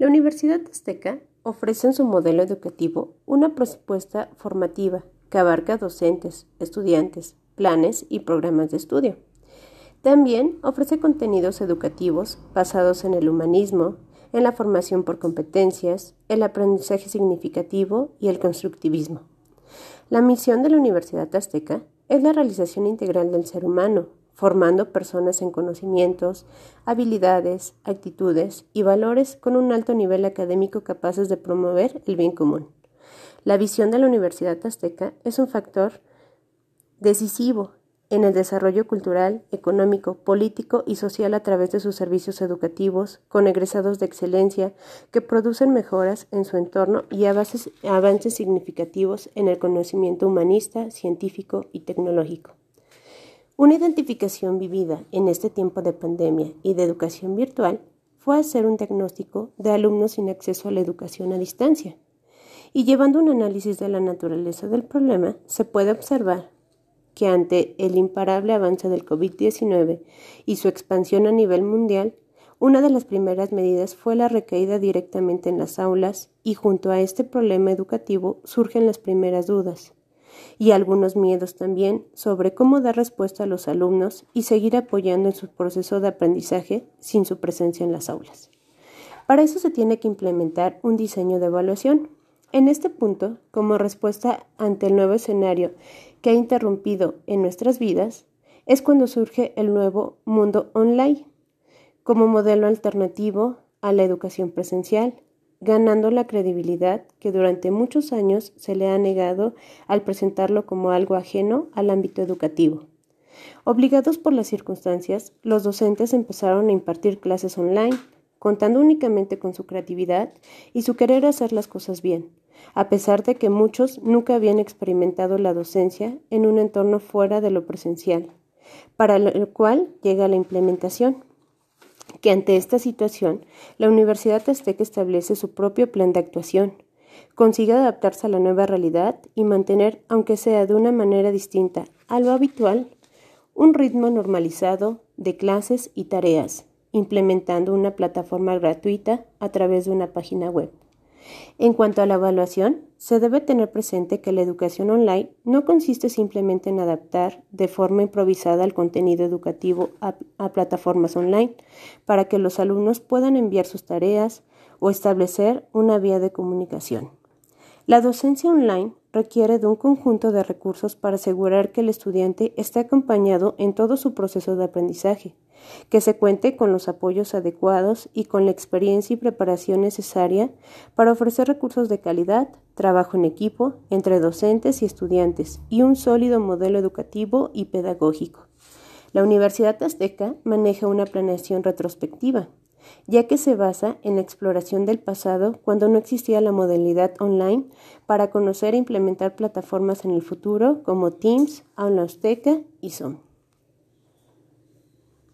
La Universidad Azteca ofrece en su modelo educativo una propuesta formativa que abarca docentes, estudiantes, planes y programas de estudio. También ofrece contenidos educativos basados en el humanismo, en la formación por competencias, el aprendizaje significativo y el constructivismo. La misión de la Universidad Azteca es la realización integral del ser humano, formando personas en conocimientos, habilidades, actitudes y valores con un alto nivel académico capaces de promover el bien común. La visión de la Universidad Azteca es un factor decisivo en el desarrollo cultural, económico, político y social a través de sus servicios educativos, con egresados de excelencia que producen mejoras en su entorno y avances, significativos en el conocimiento humanista, científico y tecnológico. Una identificación vivida en este tiempo de pandemia y de educación virtual fue hacer un diagnóstico de alumnos sin acceso a la educación a distancia. Y llevando un análisis de la naturaleza del problema, se puede observar que ante el imparable avance del COVID-19 y su expansión a nivel mundial, una de las primeras medidas fue la recaída directamente en las aulas y junto a este problema educativo surgen las primeras dudas y algunos miedos también sobre cómo dar respuesta a los alumnos y seguir apoyando en su proceso de aprendizaje sin su presencia en las aulas. Para eso se tiene que implementar un diseño de evaluación. En este punto, como respuesta ante el nuevo escenario que ha interrumpido en nuestras vidas es cuando surge el nuevo mundo online como modelo alternativo a la educación presencial, ganando la credibilidad que durante muchos años se le ha negado al presentarlo como algo ajeno al ámbito educativo. Obligados por las circunstancias, los docentes empezaron a impartir clases online, contando únicamente con su creatividad y su querer hacer las cosas bien, a pesar de que muchos nunca habían experimentado la docencia en un entorno fuera de lo presencial, para lo cual llega la implementación que ante esta situación la Universidad Azteca establece su propio plan de actuación, consigue adaptarse a la nueva realidad y mantener, aunque sea de una manera distinta a lo habitual, un ritmo normalizado de clases y tareas, implementando una plataforma gratuita a través de una página web. En cuanto a la evaluación, se debe tener presente que la educación online no consiste simplemente en adaptar de forma improvisada el contenido educativo a, plataformas online para que los alumnos puedan enviar sus tareas o establecer una vía de comunicación. La docencia online requiere de un conjunto de recursos para asegurar que el estudiante esté acompañado en todo su proceso de aprendizaje, que se cuente con los apoyos adecuados y con la experiencia y preparación necesaria para ofrecer recursos de calidad, trabajo en equipo entre docentes y estudiantes y un sólido modelo educativo y pedagógico. La Universidad Azteca maneja una planeación retrospectiva, ya que se basa en la exploración del pasado cuando no existía la modalidad online para conocer e implementar plataformas en el futuro como Teams, Aula Azteca y Zoom.